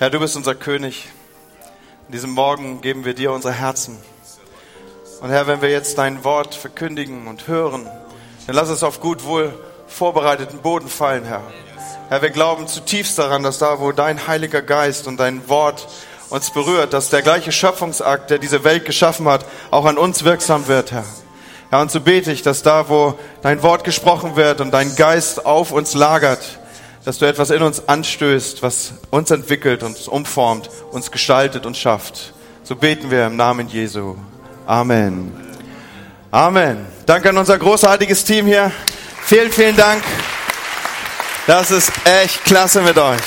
Herr, du bist unser König. In diesem Morgen geben wir dir unsere Herzen. Und Herr, wenn wir jetzt dein Wort verkündigen und hören, dann lass es auf gut wohl vorbereiteten Boden fallen, Herr. Herr, wir glauben zutiefst daran, dass da, wo dein Heiliger Geist und dein Wort uns berührt, dass der gleiche Schöpfungsakt, der diese Welt geschaffen hat, auch an uns wirksam wird, Herr. Herr, und so bete ich, dass da, wo dein Wort gesprochen wird und dein Geist auf uns lagert, dass du etwas in uns anstößt, was uns entwickelt, uns umformt, uns gestaltet und schafft. So beten wir im Namen Jesu. Amen. Amen. Danke an unser großartiges Team hier. Vielen, vielen Dank. Das ist echt klasse mit euch.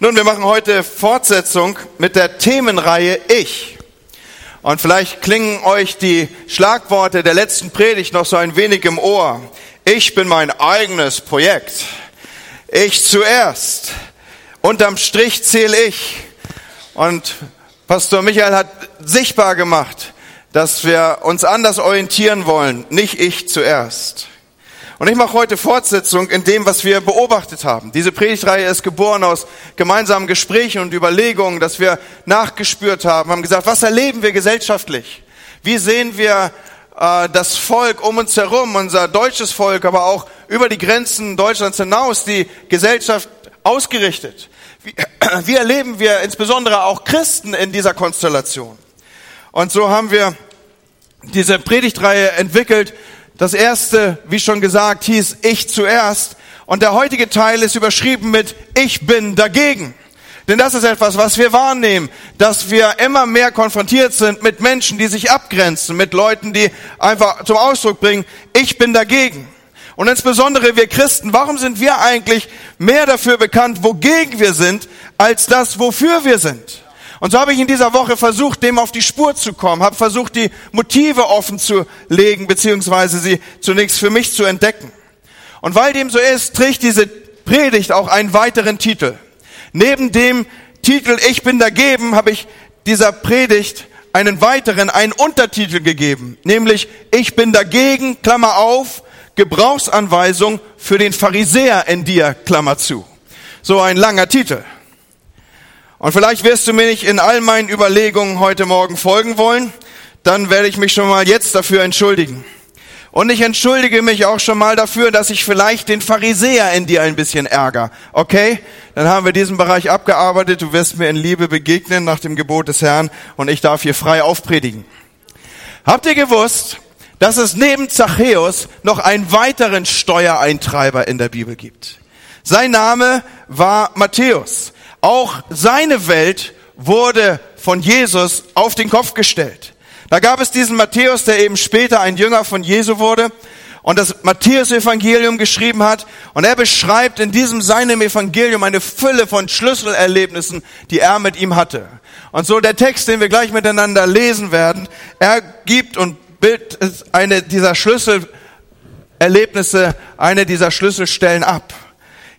Nun, wir machen heute Fortsetzung mit der Themenreihe Ich. Und vielleicht klingen euch die Schlagworte der letzten Predigt noch so ein wenig im Ohr. Ich bin mein eigenes Projekt. Ich zuerst. Unterm Strich zähle ich. Und Pastor Michael hat sichtbar gemacht, dass wir uns anders orientieren wollen. Nicht ich zuerst. Und ich mache heute Fortsetzung in dem, was wir beobachtet haben. Diese Predigtreihe ist geboren aus gemeinsamen Gesprächen und Überlegungen, dass wir nachgespürt haben, haben gesagt, was erleben wir gesellschaftlich? Wie sehen wir äh, das Volk um uns herum, unser deutsches Volk, aber auch über die Grenzen Deutschlands hinaus, die Gesellschaft ausgerichtet? Wie, wie erleben wir insbesondere auch Christen in dieser Konstellation? Und so haben wir diese Predigtreihe entwickelt, das erste, wie schon gesagt, hieß Ich zuerst. Und der heutige Teil ist überschrieben mit Ich bin dagegen. Denn das ist etwas, was wir wahrnehmen, dass wir immer mehr konfrontiert sind mit Menschen, die sich abgrenzen, mit Leuten, die einfach zum Ausdruck bringen, ich bin dagegen. Und insbesondere wir Christen, warum sind wir eigentlich mehr dafür bekannt, wogegen wir sind, als das, wofür wir sind? Und so habe ich in dieser Woche versucht, dem auf die Spur zu kommen, habe versucht, die Motive offen zu legen, beziehungsweise sie zunächst für mich zu entdecken. Und weil dem so ist, trägt diese Predigt auch einen weiteren Titel. Neben dem Titel Ich bin dagegen habe ich dieser Predigt einen weiteren, einen Untertitel gegeben, nämlich Ich bin dagegen, Klammer auf, Gebrauchsanweisung für den Pharisäer in dir, Klammer zu. So ein langer Titel. Und vielleicht wirst du mir nicht in all meinen Überlegungen heute Morgen folgen wollen, dann werde ich mich schon mal jetzt dafür entschuldigen. Und ich entschuldige mich auch schon mal dafür, dass ich vielleicht den Pharisäer in dir ein bisschen ärger. Okay? Dann haben wir diesen Bereich abgearbeitet. Du wirst mir in Liebe begegnen nach dem Gebot des Herrn und ich darf hier frei aufpredigen. Habt ihr gewusst, dass es neben Zachäus noch einen weiteren Steuereintreiber in der Bibel gibt? Sein Name war Matthäus. Auch seine Welt wurde von Jesus auf den Kopf gestellt. Da gab es diesen Matthäus, der eben später ein Jünger von Jesu wurde und das Matthäus-Evangelium geschrieben hat. Und er beschreibt in diesem seinem Evangelium eine Fülle von Schlüsselerlebnissen, die er mit ihm hatte. Und so der Text, den wir gleich miteinander lesen werden, er gibt und bildet eine dieser Schlüsselerlebnisse, eine dieser Schlüsselstellen ab.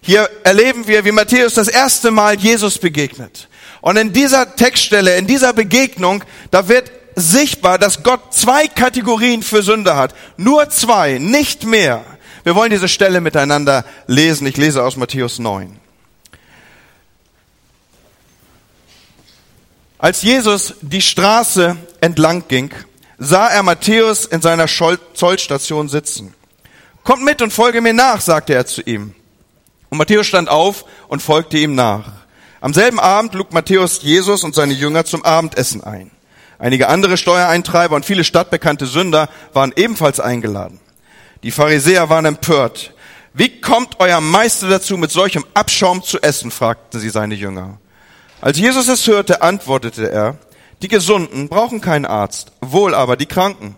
Hier erleben wir, wie Matthäus das erste Mal Jesus begegnet. Und in dieser Textstelle, in dieser Begegnung, da wird sichtbar, dass Gott zwei Kategorien für Sünder hat. Nur zwei, nicht mehr. Wir wollen diese Stelle miteinander lesen. Ich lese aus Matthäus 9. Als Jesus die Straße entlang ging, sah er Matthäus in seiner Zollstation sitzen. Kommt mit und folge mir nach, sagte er zu ihm. Und Matthäus stand auf und folgte ihm nach. Am selben Abend lud Matthäus Jesus und seine Jünger zum Abendessen ein. Einige andere Steuereintreiber und viele stadtbekannte Sünder waren ebenfalls eingeladen. Die Pharisäer waren empört. Wie kommt euer Meister dazu, mit solchem Abschaum zu essen? fragten sie seine Jünger. Als Jesus es hörte, antwortete er, die Gesunden brauchen keinen Arzt, wohl aber die Kranken.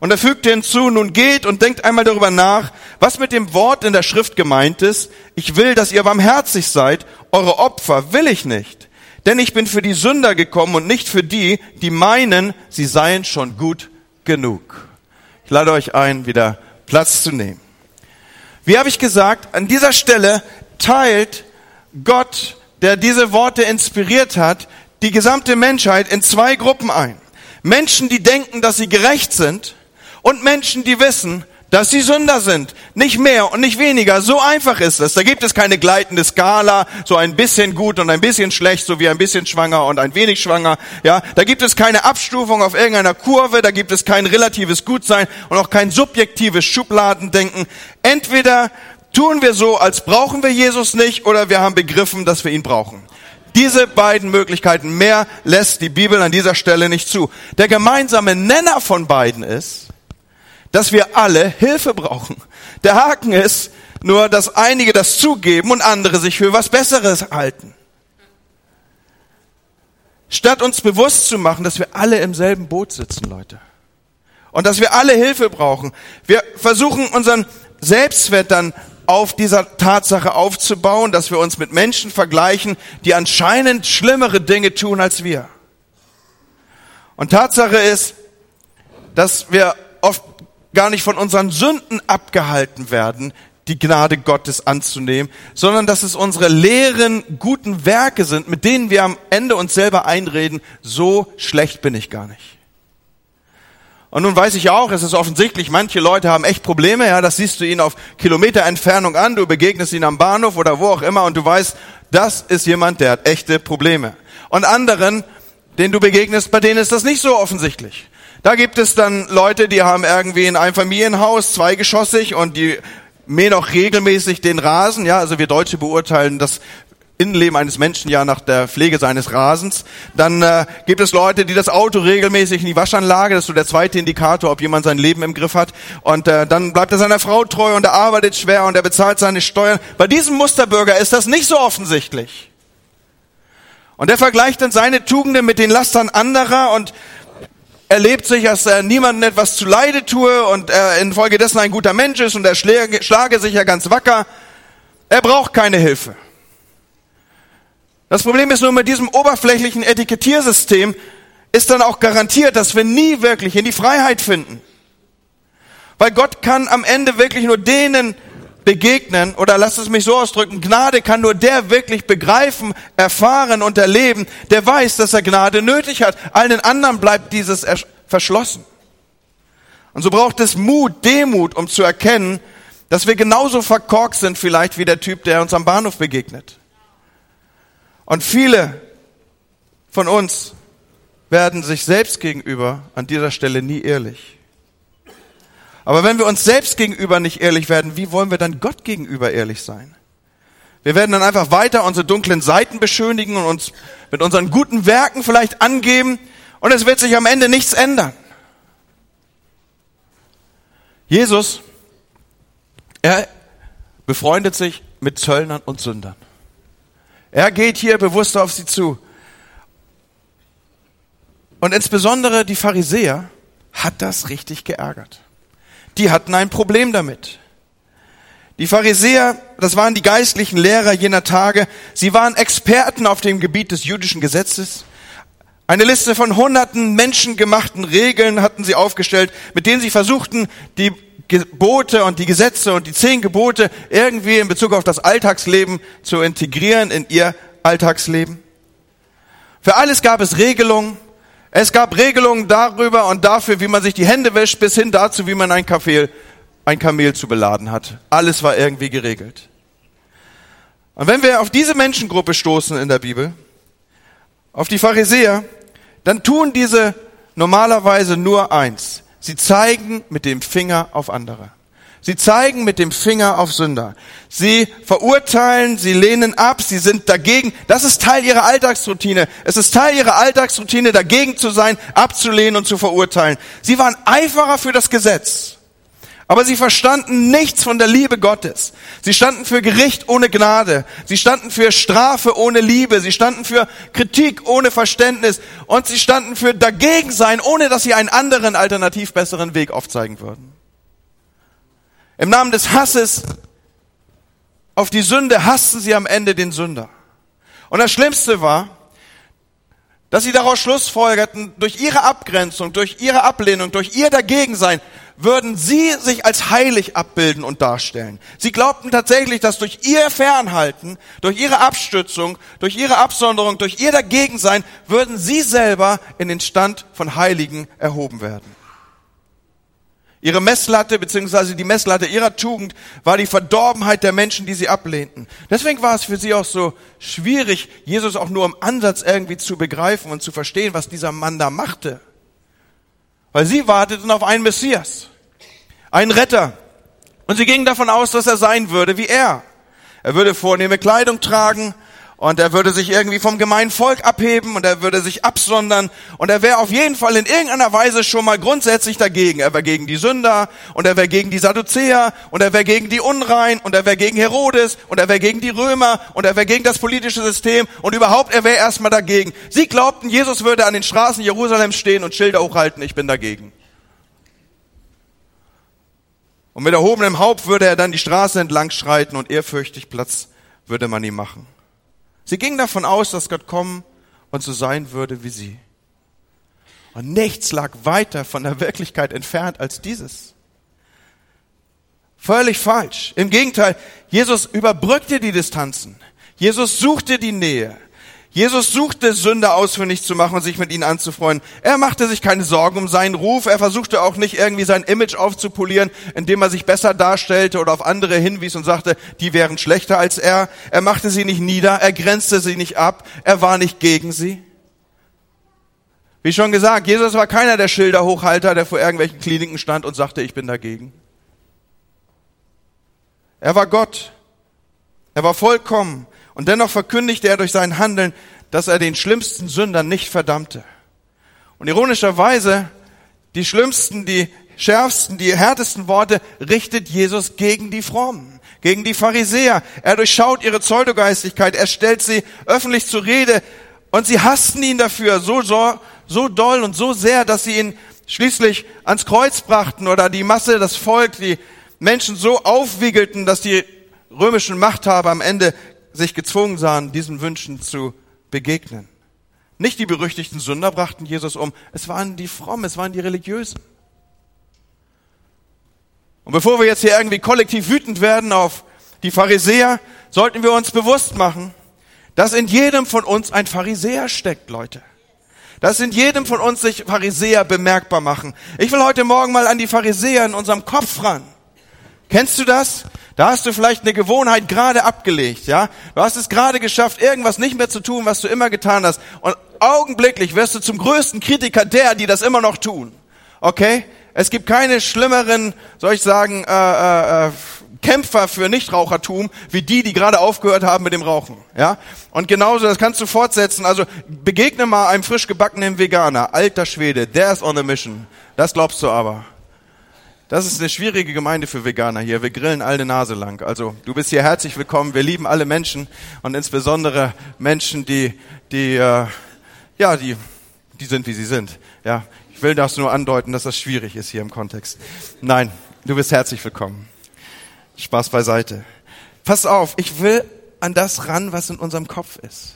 Und er fügte hinzu, nun geht und denkt einmal darüber nach, was mit dem Wort in der Schrift gemeint ist. Ich will, dass ihr barmherzig seid, eure Opfer will ich nicht. Denn ich bin für die Sünder gekommen und nicht für die, die meinen, sie seien schon gut genug. Ich lade euch ein, wieder Platz zu nehmen. Wie habe ich gesagt, an dieser Stelle teilt Gott, der diese Worte inspiriert hat, die gesamte Menschheit in zwei Gruppen ein. Menschen, die denken, dass sie gerecht sind und Menschen, die wissen, dass sie Sünder sind. Nicht mehr und nicht weniger. So einfach ist es. Da gibt es keine gleitende Skala, so ein bisschen gut und ein bisschen schlecht, so wie ein bisschen schwanger und ein wenig schwanger. Ja, da gibt es keine Abstufung auf irgendeiner Kurve, da gibt es kein relatives Gutsein und auch kein subjektives Schubladendenken. Entweder tun wir so, als brauchen wir Jesus nicht, oder wir haben begriffen, dass wir ihn brauchen. Diese beiden Möglichkeiten, mehr lässt die Bibel an dieser Stelle nicht zu. Der gemeinsame Nenner von beiden ist, dass wir alle Hilfe brauchen. Der Haken ist nur, dass einige das zugeben und andere sich für was Besseres halten. Statt uns bewusst zu machen, dass wir alle im selben Boot sitzen, Leute. Und dass wir alle Hilfe brauchen. Wir versuchen unseren Selbstwert dann auf dieser Tatsache aufzubauen, dass wir uns mit Menschen vergleichen, die anscheinend schlimmere Dinge tun als wir. Und Tatsache ist, dass wir oft gar nicht von unseren Sünden abgehalten werden, die Gnade Gottes anzunehmen, sondern dass es unsere leeren, guten Werke sind, mit denen wir am Ende uns selber einreden, so schlecht bin ich gar nicht. Und nun weiß ich auch, es ist offensichtlich, manche Leute haben echt Probleme, ja, das siehst du ihnen auf Kilometer Entfernung an, du begegnest ihnen am Bahnhof oder wo auch immer und du weißt, das ist jemand, der hat echte Probleme. Und anderen, denen du begegnest, bei denen ist das nicht so offensichtlich. Da gibt es dann Leute, die haben irgendwie in einem Familienhaus zweigeschossig und die mähen auch regelmäßig den Rasen. Ja, also wir Deutsche beurteilen das Innenleben eines Menschen ja nach der Pflege seines Rasens. Dann äh, gibt es Leute, die das Auto regelmäßig in die Waschanlage, das ist so der zweite Indikator, ob jemand sein Leben im Griff hat. Und äh, dann bleibt er seiner Frau treu und er arbeitet schwer und er bezahlt seine Steuern. Bei diesem Musterbürger ist das nicht so offensichtlich. Und er vergleicht dann seine Tugenden mit den Lastern anderer und erlebt sich, dass er niemandem etwas zu Leide tue und er infolgedessen ein guter Mensch ist und er schlage sich ja ganz wacker. Er braucht keine Hilfe. Das Problem ist nur, mit diesem oberflächlichen Etikettiersystem ist dann auch garantiert, dass wir nie wirklich in die Freiheit finden. Weil Gott kann am Ende wirklich nur denen begegnen, oder lasst es mich so ausdrücken, Gnade kann nur der wirklich begreifen, erfahren und erleben, der weiß, dass er Gnade nötig hat. Allen anderen bleibt dieses verschlossen. Und so braucht es Mut, Demut, um zu erkennen, dass wir genauso verkorkt sind vielleicht wie der Typ, der uns am Bahnhof begegnet. Und viele von uns werden sich selbst gegenüber an dieser Stelle nie ehrlich. Aber wenn wir uns selbst gegenüber nicht ehrlich werden, wie wollen wir dann Gott gegenüber ehrlich sein? Wir werden dann einfach weiter unsere dunklen Seiten beschönigen und uns mit unseren guten Werken vielleicht angeben und es wird sich am Ende nichts ändern. Jesus, er befreundet sich mit Zöllnern und Sündern. Er geht hier bewusst auf sie zu. Und insbesondere die Pharisäer hat das richtig geärgert. Die hatten ein Problem damit. Die Pharisäer, das waren die geistlichen Lehrer jener Tage, sie waren Experten auf dem Gebiet des jüdischen Gesetzes. Eine Liste von hunderten menschengemachten Regeln hatten sie aufgestellt, mit denen sie versuchten, die Gebote und die Gesetze und die zehn Gebote irgendwie in Bezug auf das Alltagsleben zu integrieren in ihr Alltagsleben. Für alles gab es Regelungen. Es gab Regelungen darüber und dafür, wie man sich die Hände wäscht, bis hin dazu, wie man ein, Kaffee, ein Kamel zu beladen hat. Alles war irgendwie geregelt. Und wenn wir auf diese Menschengruppe stoßen in der Bibel, auf die Pharisäer, dann tun diese normalerweise nur eins. Sie zeigen mit dem Finger auf andere. Sie zeigen mit dem Finger auf Sünder. Sie verurteilen, sie lehnen ab, sie sind dagegen. Das ist Teil ihrer Alltagsroutine. Es ist Teil ihrer Alltagsroutine, dagegen zu sein, abzulehnen und zu verurteilen. Sie waren Eiferer für das Gesetz. Aber sie verstanden nichts von der Liebe Gottes. Sie standen für Gericht ohne Gnade. Sie standen für Strafe ohne Liebe. Sie standen für Kritik ohne Verständnis. Und sie standen für dagegen sein, ohne dass sie einen anderen, alternativ besseren Weg aufzeigen würden. Im Namen des Hasses auf die Sünde hassten sie am Ende den Sünder. Und das Schlimmste war, dass sie daraus schlussfolgerten, durch ihre Abgrenzung, durch ihre Ablehnung, durch ihr Dagegensein, würden sie sich als heilig abbilden und darstellen. Sie glaubten tatsächlich, dass durch ihr Fernhalten, durch ihre Abstützung, durch ihre Absonderung, durch ihr Dagegensein, würden sie selber in den Stand von Heiligen erhoben werden. Ihre Messlatte beziehungsweise die Messlatte ihrer Tugend war die Verdorbenheit der Menschen, die sie ablehnten. Deswegen war es für sie auch so schwierig, Jesus auch nur im Ansatz irgendwie zu begreifen und zu verstehen, was dieser Mann da machte. Weil sie warteten auf einen Messias, einen Retter. Und sie gingen davon aus, dass er sein würde wie er. Er würde vornehme Kleidung tragen, und er würde sich irgendwie vom gemeinen Volk abheben und er würde sich absondern und er wäre auf jeden Fall in irgendeiner Weise schon mal grundsätzlich dagegen. Er wäre gegen die Sünder und er wäre gegen die Sadduzäer und er wäre gegen die Unrein und er wäre gegen Herodes und er wäre gegen die Römer und er wäre gegen das politische System und überhaupt er wäre erstmal dagegen. Sie glaubten, Jesus würde an den Straßen Jerusalems stehen und Schilder hochhalten, ich bin dagegen. Und mit erhobenem Haupt würde er dann die Straße entlang schreiten und ehrfürchtig Platz würde man ihm machen. Sie gingen davon aus, dass Gott kommen und so sein würde wie sie. Und nichts lag weiter von der Wirklichkeit entfernt als dieses. Völlig falsch. Im Gegenteil, Jesus überbrückte die Distanzen. Jesus suchte die Nähe. Jesus suchte Sünder ausfindig zu machen und sich mit ihnen anzufreunden. Er machte sich keine Sorgen um seinen Ruf. Er versuchte auch nicht irgendwie sein Image aufzupolieren, indem er sich besser darstellte oder auf andere hinwies und sagte, die wären schlechter als er. Er machte sie nicht nieder. Er grenzte sie nicht ab. Er war nicht gegen sie. Wie schon gesagt, Jesus war keiner der Schilderhochhalter, der vor irgendwelchen Kliniken stand und sagte, ich bin dagegen. Er war Gott. Er war vollkommen. Und dennoch verkündigte er durch sein Handeln, dass er den schlimmsten Sündern nicht verdammte. Und ironischerweise, die schlimmsten, die schärfsten, die härtesten Worte richtet Jesus gegen die Frommen, gegen die Pharisäer. Er durchschaut ihre Pseudogeistigkeit, er stellt sie öffentlich zur Rede und sie hassten ihn dafür so, so, so doll und so sehr, dass sie ihn schließlich ans Kreuz brachten oder die Masse, das Volk, die Menschen so aufwiegelten, dass die römischen Machthaber am Ende sich gezwungen sahen, diesen Wünschen zu begegnen. Nicht die berüchtigten Sünder brachten Jesus um, es waren die Frommen, es waren die Religiösen. Und bevor wir jetzt hier irgendwie kollektiv wütend werden auf die Pharisäer, sollten wir uns bewusst machen, dass in jedem von uns ein Pharisäer steckt, Leute. Dass in jedem von uns sich Pharisäer bemerkbar machen. Ich will heute Morgen mal an die Pharisäer in unserem Kopf ran. Kennst du das? Da hast du vielleicht eine Gewohnheit gerade abgelegt, ja? Du hast es gerade geschafft, irgendwas nicht mehr zu tun, was du immer getan hast. Und augenblicklich wirst du zum größten Kritiker der, die das immer noch tun. Okay? Es gibt keine schlimmeren, soll ich sagen, äh, äh, äh Kämpfer für Nichtrauchertum wie die, die gerade aufgehört haben mit dem Rauchen. Ja? Und genauso, das kannst du fortsetzen. Also begegne mal einem frisch gebackenen Veganer. Alter Schwede, der ist on a mission. Das glaubst du aber. Das ist eine schwierige Gemeinde für Veganer hier. Wir grillen alle Nase lang. Also du bist hier herzlich willkommen. Wir lieben alle Menschen und insbesondere Menschen, die, die, äh, ja, die, die sind wie sie sind. Ja, ich will das nur andeuten, dass das schwierig ist hier im Kontext. Nein, du bist herzlich willkommen. Spaß beiseite. Pass auf, ich will an das ran, was in unserem Kopf ist.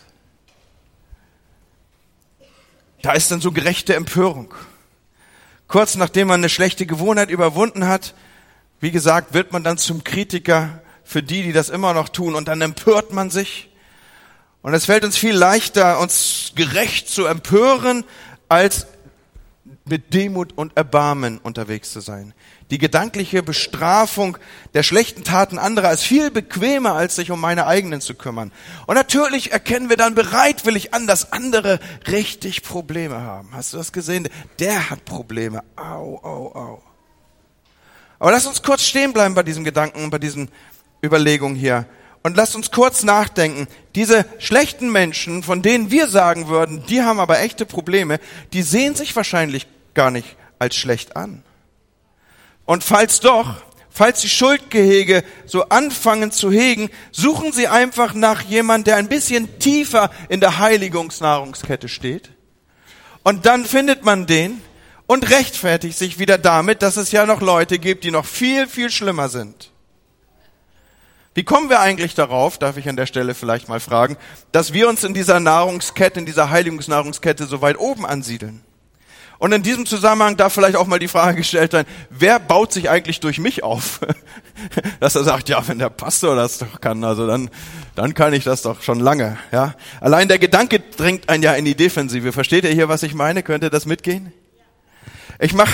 Da ist dann so gerechte Empörung kurz nachdem man eine schlechte Gewohnheit überwunden hat, wie gesagt, wird man dann zum Kritiker für die, die das immer noch tun. Und dann empört man sich. Und es fällt uns viel leichter, uns gerecht zu empören, als mit Demut und Erbarmen unterwegs zu sein. Die gedankliche Bestrafung der schlechten Taten anderer ist viel bequemer, als sich um meine eigenen zu kümmern. Und natürlich erkennen wir dann bereitwillig an, dass andere richtig Probleme haben. Hast du das gesehen? Der hat Probleme. Au, au, au. Aber lass uns kurz stehen bleiben bei diesem Gedanken, bei diesen Überlegungen hier. Und lasst uns kurz nachdenken. Diese schlechten Menschen, von denen wir sagen würden, die haben aber echte Probleme, die sehen sich wahrscheinlich gar nicht als schlecht an. Und falls doch, falls die Schuldgehege so anfangen zu hegen, suchen sie einfach nach jemand, der ein bisschen tiefer in der Heiligungsnahrungskette steht. Und dann findet man den und rechtfertigt sich wieder damit, dass es ja noch Leute gibt, die noch viel, viel schlimmer sind. Wie kommen wir eigentlich darauf, darf ich an der Stelle vielleicht mal fragen, dass wir uns in dieser Nahrungskette, in dieser Heiligungsnahrungskette so weit oben ansiedeln? Und in diesem Zusammenhang darf vielleicht auch mal die Frage gestellt sein, wer baut sich eigentlich durch mich auf? Dass er sagt, ja, wenn der Pastor das doch kann, also dann, dann kann ich das doch schon lange, ja. Allein der Gedanke drängt einen ja in die Defensive. Versteht ihr hier, was ich meine? Könnte das mitgehen? Ich mach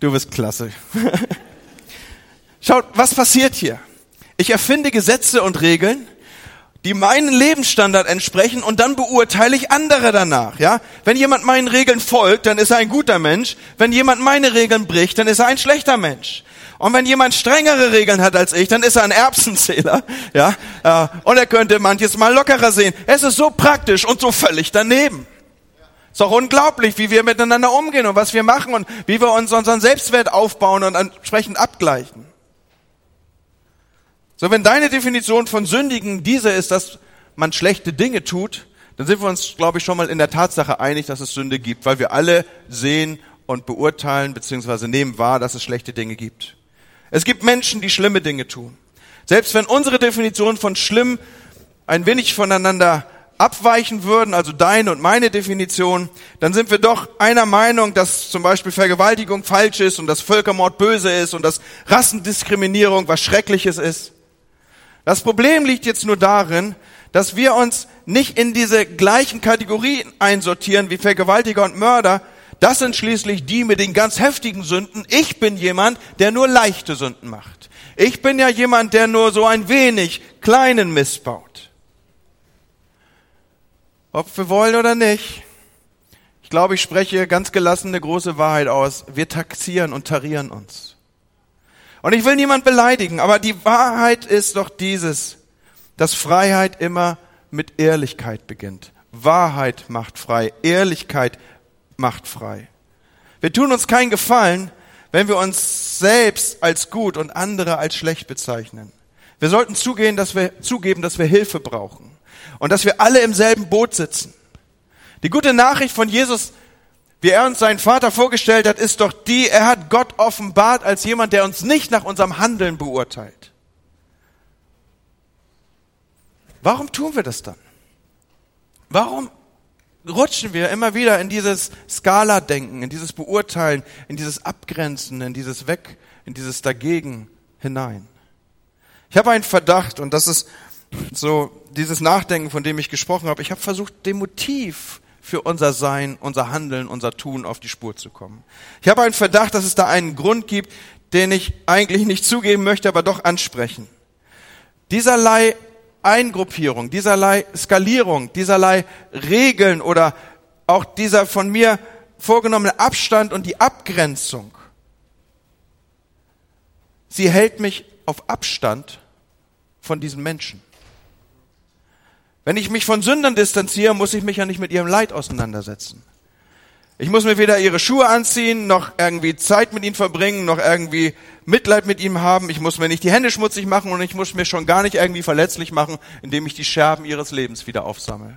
Du bist klasse. Schaut, was passiert hier? Ich erfinde Gesetze und Regeln, die meinen Lebensstandard entsprechen und dann beurteile ich andere danach, ja? Wenn jemand meinen Regeln folgt, dann ist er ein guter Mensch. Wenn jemand meine Regeln bricht, dann ist er ein schlechter Mensch. Und wenn jemand strengere Regeln hat als ich, dann ist er ein Erbsenzähler, ja? Äh, und er könnte manches mal lockerer sehen. Es ist so praktisch und so völlig daneben. Ist doch unglaublich, wie wir miteinander umgehen und was wir machen und wie wir uns unseren Selbstwert aufbauen und entsprechend abgleichen. So, wenn deine Definition von Sündigen diese ist, dass man schlechte Dinge tut, dann sind wir uns, glaube ich, schon mal in der Tatsache einig, dass es Sünde gibt, weil wir alle sehen und beurteilen bzw. nehmen wahr, dass es schlechte Dinge gibt. Es gibt Menschen, die schlimme Dinge tun. Selbst wenn unsere Definition von schlimm ein wenig voneinander abweichen würden, also deine und meine Definition, dann sind wir doch einer Meinung, dass zum Beispiel Vergewaltigung falsch ist und dass Völkermord böse ist und dass Rassendiskriminierung was Schreckliches ist. Das Problem liegt jetzt nur darin, dass wir uns nicht in diese gleichen Kategorien einsortieren wie Vergewaltiger und Mörder. Das sind schließlich die mit den ganz heftigen Sünden. Ich bin jemand, der nur leichte Sünden macht. Ich bin ja jemand, der nur so ein wenig kleinen missbaut. Ob wir wollen oder nicht. Ich glaube, ich spreche ganz gelassen eine große Wahrheit aus. Wir taxieren und tarieren uns. Und ich will niemand beleidigen, aber die Wahrheit ist doch dieses, dass Freiheit immer mit Ehrlichkeit beginnt. Wahrheit macht frei, Ehrlichkeit macht frei. Wir tun uns keinen Gefallen, wenn wir uns selbst als gut und andere als schlecht bezeichnen. Wir sollten zugehen, dass wir, zugeben, dass wir Hilfe brauchen und dass wir alle im selben Boot sitzen. Die gute Nachricht von Jesus wie er uns seinen Vater vorgestellt hat, ist doch die, er hat Gott offenbart als jemand, der uns nicht nach unserem Handeln beurteilt. Warum tun wir das dann? Warum rutschen wir immer wieder in dieses Skala-Denken, in dieses Beurteilen, in dieses Abgrenzen, in dieses Weg, in dieses Dagegen hinein? Ich habe einen Verdacht und das ist so dieses Nachdenken, von dem ich gesprochen habe. Ich habe versucht, dem Motiv für unser Sein, unser Handeln, unser Tun auf die Spur zu kommen. Ich habe einen Verdacht, dass es da einen Grund gibt, den ich eigentlich nicht zugeben möchte, aber doch ansprechen. Dieserlei Eingruppierung, dieserlei Skalierung, dieserlei Regeln oder auch dieser von mir vorgenommene Abstand und die Abgrenzung, sie hält mich auf Abstand von diesen Menschen. Wenn ich mich von Sündern distanziere, muss ich mich ja nicht mit ihrem Leid auseinandersetzen. Ich muss mir weder ihre Schuhe anziehen, noch irgendwie Zeit mit ihnen verbringen, noch irgendwie Mitleid mit ihm haben. Ich muss mir nicht die Hände schmutzig machen und ich muss mir schon gar nicht irgendwie verletzlich machen, indem ich die Scherben ihres Lebens wieder aufsammle.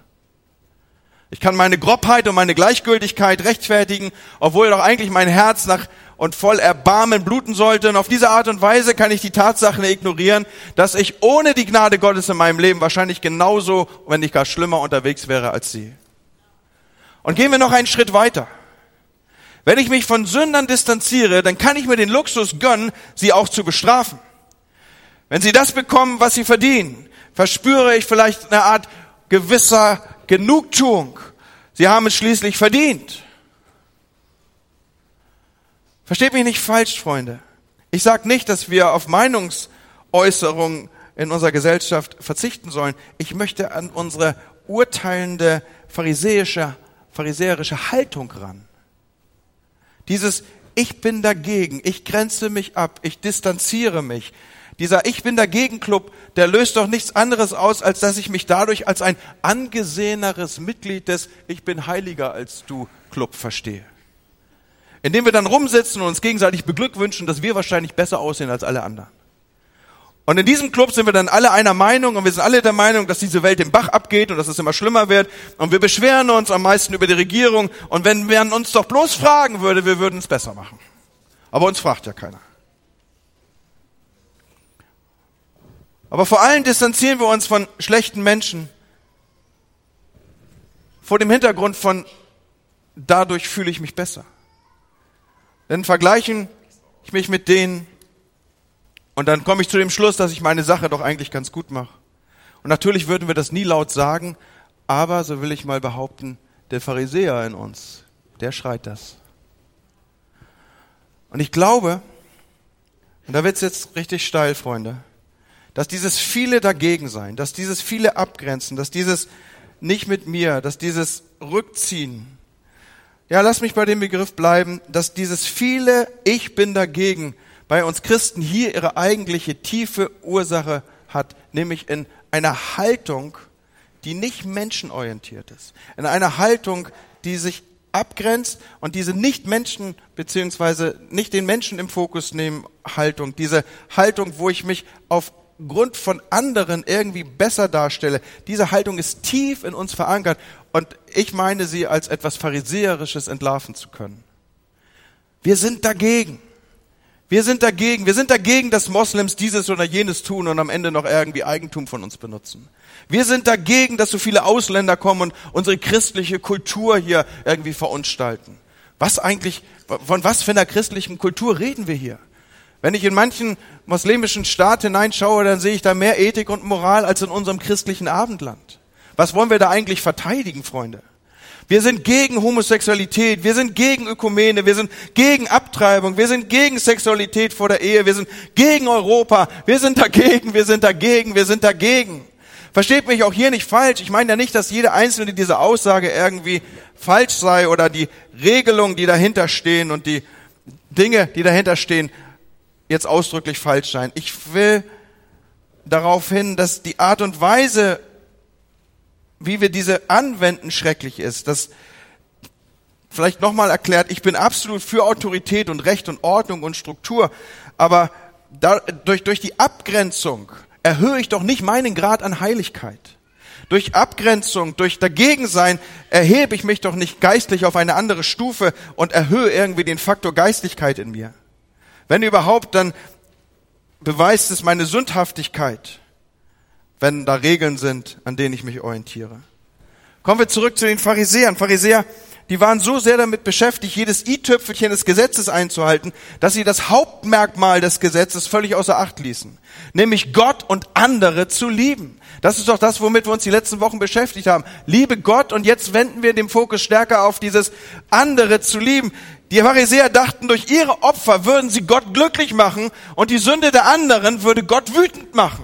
Ich kann meine Grobheit und meine Gleichgültigkeit rechtfertigen, obwohl doch eigentlich mein Herz nach und voll Erbarmen bluten sollte. Und auf diese Art und Weise kann ich die Tatsachen ignorieren, dass ich ohne die Gnade Gottes in meinem Leben wahrscheinlich genauso, wenn nicht gar schlimmer unterwegs wäre als sie. Und gehen wir noch einen Schritt weiter. Wenn ich mich von Sündern distanziere, dann kann ich mir den Luxus gönnen, sie auch zu bestrafen. Wenn sie das bekommen, was sie verdienen, verspüre ich vielleicht eine Art gewisser Genugtuung. Sie haben es schließlich verdient. Versteht mich nicht falsch, Freunde. Ich sage nicht, dass wir auf Meinungsäußerungen in unserer Gesellschaft verzichten sollen. Ich möchte an unsere urteilende pharisäische, pharisäerische Haltung ran. Dieses Ich bin dagegen, ich grenze mich ab, ich distanziere mich. Dieser Ich bin dagegen Club, der löst doch nichts anderes aus, als dass ich mich dadurch als ein angeseheneres Mitglied des Ich bin heiliger als du Club verstehe indem wir dann rumsitzen und uns gegenseitig beglückwünschen, dass wir wahrscheinlich besser aussehen als alle anderen. Und in diesem Club sind wir dann alle einer Meinung und wir sind alle der Meinung, dass diese Welt den Bach abgeht und dass es immer schlimmer wird. Und wir beschweren uns am meisten über die Regierung. Und wenn man uns doch bloß fragen würde, wir würden es besser machen. Aber uns fragt ja keiner. Aber vor allem distanzieren wir uns von schlechten Menschen vor dem Hintergrund von dadurch fühle ich mich besser. Dann vergleichen ich mich mit denen und dann komme ich zu dem Schluss, dass ich meine Sache doch eigentlich ganz gut mache. Und natürlich würden wir das nie laut sagen, aber so will ich mal behaupten, der Pharisäer in uns, der schreit das. Und ich glaube, und da wird's jetzt richtig steil, Freunde, dass dieses viele dagegen sein, dass dieses viele abgrenzen, dass dieses nicht mit mir, dass dieses Rückziehen, ja, lass mich bei dem Begriff bleiben, dass dieses viele Ich bin dagegen bei uns Christen hier ihre eigentliche tiefe Ursache hat, nämlich in einer Haltung, die nicht menschenorientiert ist, in einer Haltung, die sich abgrenzt und diese nicht Menschen beziehungsweise nicht den Menschen im Fokus nehmen Haltung, diese Haltung, wo ich mich aufgrund von anderen irgendwie besser darstelle, diese Haltung ist tief in uns verankert und ich meine sie als etwas Pharisäerisches entlarven zu können. Wir sind dagegen. Wir sind dagegen. Wir sind dagegen, dass Moslems dieses oder jenes tun und am Ende noch irgendwie Eigentum von uns benutzen. Wir sind dagegen, dass so viele Ausländer kommen und unsere christliche Kultur hier irgendwie verunstalten. Was eigentlich, von was für einer christlichen Kultur reden wir hier? Wenn ich in manchen muslimischen Staat hineinschaue, dann sehe ich da mehr Ethik und Moral als in unserem christlichen Abendland. Was wollen wir da eigentlich verteidigen, Freunde? Wir sind gegen Homosexualität, wir sind gegen Ökumene, wir sind gegen Abtreibung, wir sind gegen Sexualität vor der Ehe, wir sind gegen Europa, wir sind dagegen, wir sind dagegen, wir sind dagegen. Versteht mich auch hier nicht falsch. Ich meine ja nicht, dass jede einzelne dieser Aussage irgendwie falsch sei oder die Regelungen, die dahinter stehen und die Dinge, die dahinter stehen, jetzt ausdrücklich falsch seien. Ich will darauf hin, dass die Art und Weise, wie wir diese anwenden, schrecklich ist. Das vielleicht nochmal erklärt, ich bin absolut für Autorität und Recht und Ordnung und Struktur, aber durch, durch die Abgrenzung erhöhe ich doch nicht meinen Grad an Heiligkeit. Durch Abgrenzung, durch Dagegensein erhebe ich mich doch nicht geistlich auf eine andere Stufe und erhöhe irgendwie den Faktor Geistlichkeit in mir. Wenn überhaupt, dann beweist es meine Sündhaftigkeit wenn da Regeln sind, an denen ich mich orientiere. Kommen wir zurück zu den Pharisäern. Pharisäer, die waren so sehr damit beschäftigt, jedes i-Tüpfelchen des Gesetzes einzuhalten, dass sie das Hauptmerkmal des Gesetzes völlig außer Acht ließen. Nämlich Gott und andere zu lieben. Das ist doch das, womit wir uns die letzten Wochen beschäftigt haben. Liebe Gott und jetzt wenden wir den Fokus stärker auf dieses andere zu lieben. Die Pharisäer dachten, durch ihre Opfer würden sie Gott glücklich machen und die Sünde der anderen würde Gott wütend machen.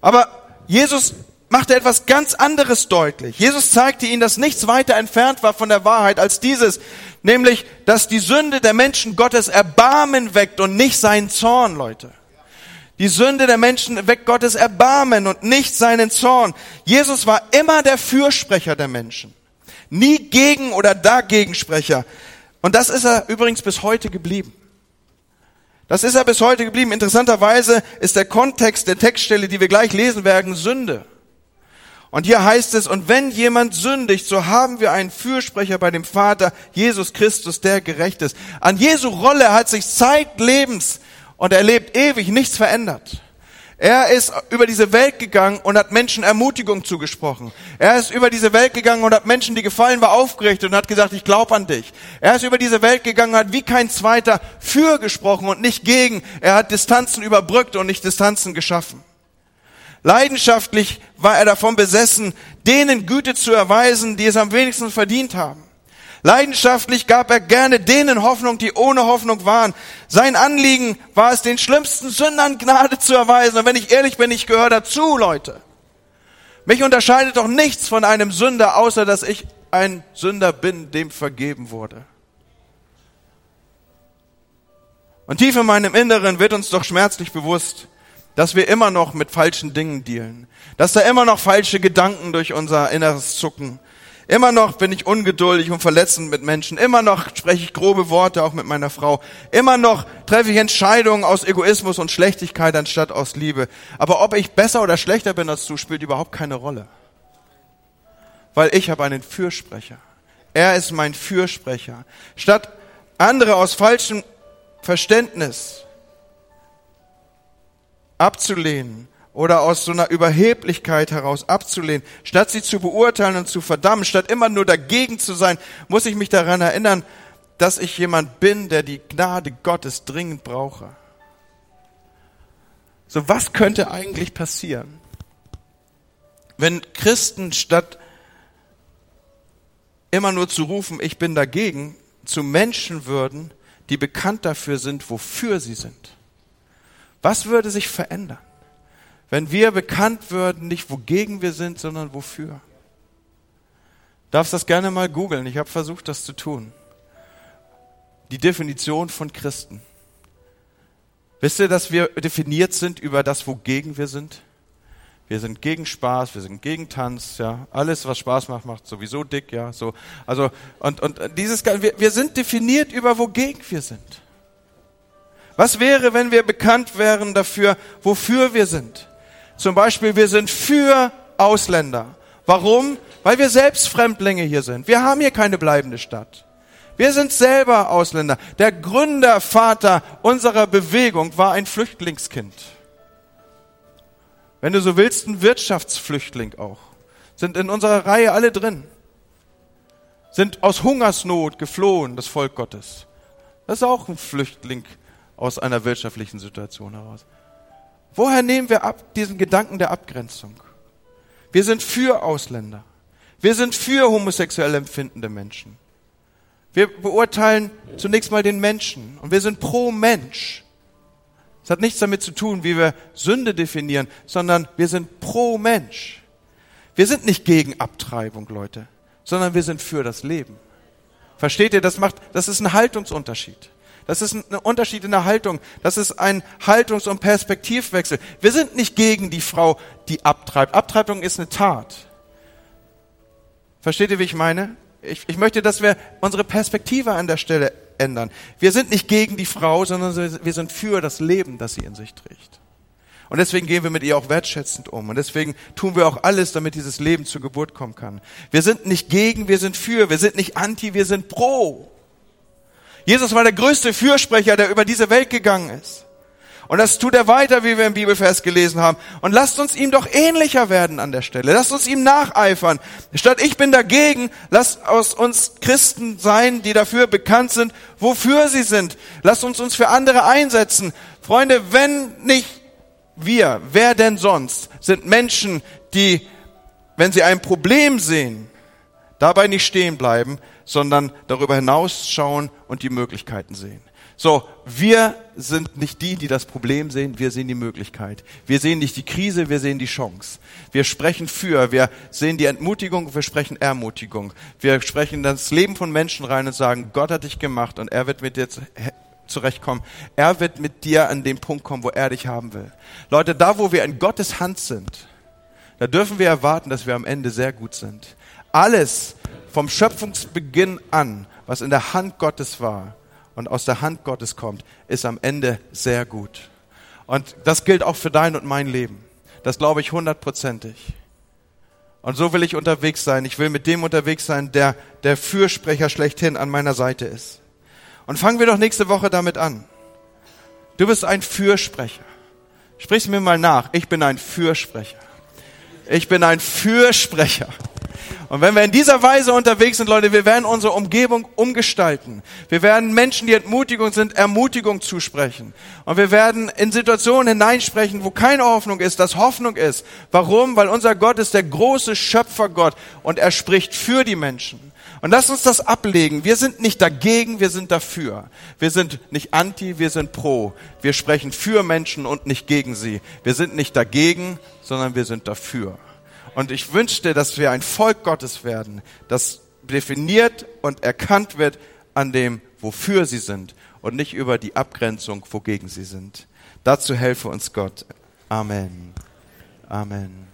Aber Jesus machte etwas ganz anderes deutlich. Jesus zeigte ihnen, dass nichts weiter entfernt war von der Wahrheit als dieses, nämlich, dass die Sünde der Menschen Gottes Erbarmen weckt und nicht seinen Zorn, Leute. Die Sünde der Menschen weckt Gottes Erbarmen und nicht seinen Zorn. Jesus war immer der Fürsprecher der Menschen. Nie gegen oder dagegen Sprecher. Und das ist er übrigens bis heute geblieben. Das ist ja bis heute geblieben. Interessanterweise ist der Kontext der Textstelle, die wir gleich lesen werden, Sünde. Und hier heißt es, und wenn jemand sündigt, so haben wir einen Fürsprecher bei dem Vater, Jesus Christus, der gerecht ist. An Jesu Rolle hat sich zeitlebens und er lebt ewig nichts verändert. Er ist über diese Welt gegangen und hat Menschen Ermutigung zugesprochen. Er ist über diese Welt gegangen und hat Menschen, die gefallen war, aufgerichtet und hat gesagt, ich glaube an dich. Er ist über diese Welt gegangen und hat wie kein zweiter für gesprochen und nicht gegen. Er hat Distanzen überbrückt und nicht Distanzen geschaffen. Leidenschaftlich war er davon besessen, denen Güte zu erweisen, die es am wenigsten verdient haben. Leidenschaftlich gab er gerne denen Hoffnung, die ohne Hoffnung waren. Sein Anliegen war es, den schlimmsten Sündern Gnade zu erweisen. Und wenn ich ehrlich bin, ich gehöre dazu, Leute. Mich unterscheidet doch nichts von einem Sünder, außer dass ich ein Sünder bin, dem vergeben wurde. Und tief in meinem Inneren wird uns doch schmerzlich bewusst, dass wir immer noch mit falschen Dingen dealen, dass da immer noch falsche Gedanken durch unser Inneres zucken, Immer noch bin ich ungeduldig und verletzend mit Menschen. Immer noch spreche ich grobe Worte auch mit meiner Frau. Immer noch treffe ich Entscheidungen aus Egoismus und Schlechtigkeit anstatt aus Liebe. Aber ob ich besser oder schlechter bin als du, spielt überhaupt keine Rolle. Weil ich habe einen Fürsprecher. Er ist mein Fürsprecher. Statt andere aus falschem Verständnis abzulehnen, oder aus so einer Überheblichkeit heraus abzulehnen, statt sie zu beurteilen und zu verdammen, statt immer nur dagegen zu sein, muss ich mich daran erinnern, dass ich jemand bin, der die Gnade Gottes dringend brauche. So, was könnte eigentlich passieren, wenn Christen statt immer nur zu rufen, ich bin dagegen, zu Menschen würden, die bekannt dafür sind, wofür sie sind. Was würde sich verändern, wenn wir bekannt würden, nicht wogegen wir sind, sondern wofür? Darfst das gerne mal googeln. Ich habe versucht, das zu tun. Die Definition von Christen. Wisst ihr, dass wir definiert sind über das, wogegen wir sind? Wir sind gegen Spaß, wir sind gegen Tanz, ja. Alles, was Spaß macht, macht sowieso dick, ja. So, also, und, und dieses, wir, wir sind definiert über wogegen wir sind. Was wäre, wenn wir bekannt wären dafür, wofür wir sind? Zum Beispiel, wir sind für Ausländer. Warum? Weil wir selbst Fremdlinge hier sind. Wir haben hier keine bleibende Stadt. Wir sind selber Ausländer. Der Gründervater unserer Bewegung war ein Flüchtlingskind. Wenn du so willst, ein Wirtschaftsflüchtling auch. Sind in unserer Reihe alle drin. Sind aus Hungersnot geflohen, das Volk Gottes. Das ist auch ein Flüchtling aus einer wirtschaftlichen Situation heraus. Woher nehmen wir ab diesen Gedanken der Abgrenzung? Wir sind für Ausländer. Wir sind für homosexuell empfindende Menschen. Wir beurteilen zunächst mal den Menschen und wir sind pro Mensch. Es hat nichts damit zu tun, wie wir Sünde definieren, sondern wir sind pro Mensch. Wir sind nicht gegen Abtreibung, Leute, sondern wir sind für das Leben. Versteht ihr, das macht, das ist ein Haltungsunterschied. Das ist ein Unterschied in der Haltung. Das ist ein Haltungs- und Perspektivwechsel. Wir sind nicht gegen die Frau, die abtreibt. Abtreibung ist eine Tat. Versteht ihr, wie ich meine? Ich, ich möchte, dass wir unsere Perspektive an der Stelle ändern. Wir sind nicht gegen die Frau, sondern wir sind für das Leben, das sie in sich trägt. Und deswegen gehen wir mit ihr auch wertschätzend um. Und deswegen tun wir auch alles, damit dieses Leben zur Geburt kommen kann. Wir sind nicht gegen, wir sind für. Wir sind nicht anti, wir sind pro. Jesus war der größte Fürsprecher, der über diese Welt gegangen ist. Und das tut er weiter, wie wir im Bibelvers gelesen haben. Und lasst uns ihm doch ähnlicher werden an der Stelle. Lasst uns ihm nacheifern. Statt ich bin dagegen, lasst aus uns Christen sein, die dafür bekannt sind, wofür sie sind. Lasst uns uns für andere einsetzen. Freunde, wenn nicht wir, wer denn sonst, sind Menschen, die, wenn sie ein Problem sehen, dabei nicht stehen bleiben, sondern darüber hinausschauen und die Möglichkeiten sehen. So, wir sind nicht die, die das Problem sehen, wir sehen die Möglichkeit. Wir sehen nicht die Krise, wir sehen die Chance. Wir sprechen für, wir sehen die Entmutigung, wir sprechen Ermutigung. Wir sprechen das Leben von Menschen rein und sagen, Gott hat dich gemacht und er wird mit dir zurechtkommen. Er wird mit dir an den Punkt kommen, wo er dich haben will. Leute, da wo wir in Gottes Hand sind, da dürfen wir erwarten, dass wir am Ende sehr gut sind. Alles vom Schöpfungsbeginn an, was in der Hand Gottes war, und aus der Hand Gottes kommt, ist am Ende sehr gut. Und das gilt auch für dein und mein Leben. Das glaube ich hundertprozentig. Und so will ich unterwegs sein. Ich will mit dem unterwegs sein, der der Fürsprecher schlechthin an meiner Seite ist. Und fangen wir doch nächste Woche damit an. Du bist ein Fürsprecher. Sprich's mir mal nach. Ich bin ein Fürsprecher. Ich bin ein Fürsprecher. Und wenn wir in dieser Weise unterwegs sind, Leute, wir werden unsere Umgebung umgestalten. Wir werden Menschen, die Entmutigung sind, Ermutigung zusprechen. Und wir werden in Situationen hineinsprechen, wo keine Hoffnung ist, dass Hoffnung ist. Warum? Weil unser Gott ist der große Schöpfergott und er spricht für die Menschen. Und lass uns das ablegen. Wir sind nicht dagegen, wir sind dafür. Wir sind nicht anti, wir sind pro. Wir sprechen für Menschen und nicht gegen sie. Wir sind nicht dagegen, sondern wir sind dafür. Und ich wünschte, dass wir ein Volk Gottes werden, das definiert und erkannt wird an dem, wofür sie sind und nicht über die Abgrenzung, wogegen sie sind. Dazu helfe uns Gott. Amen. Amen.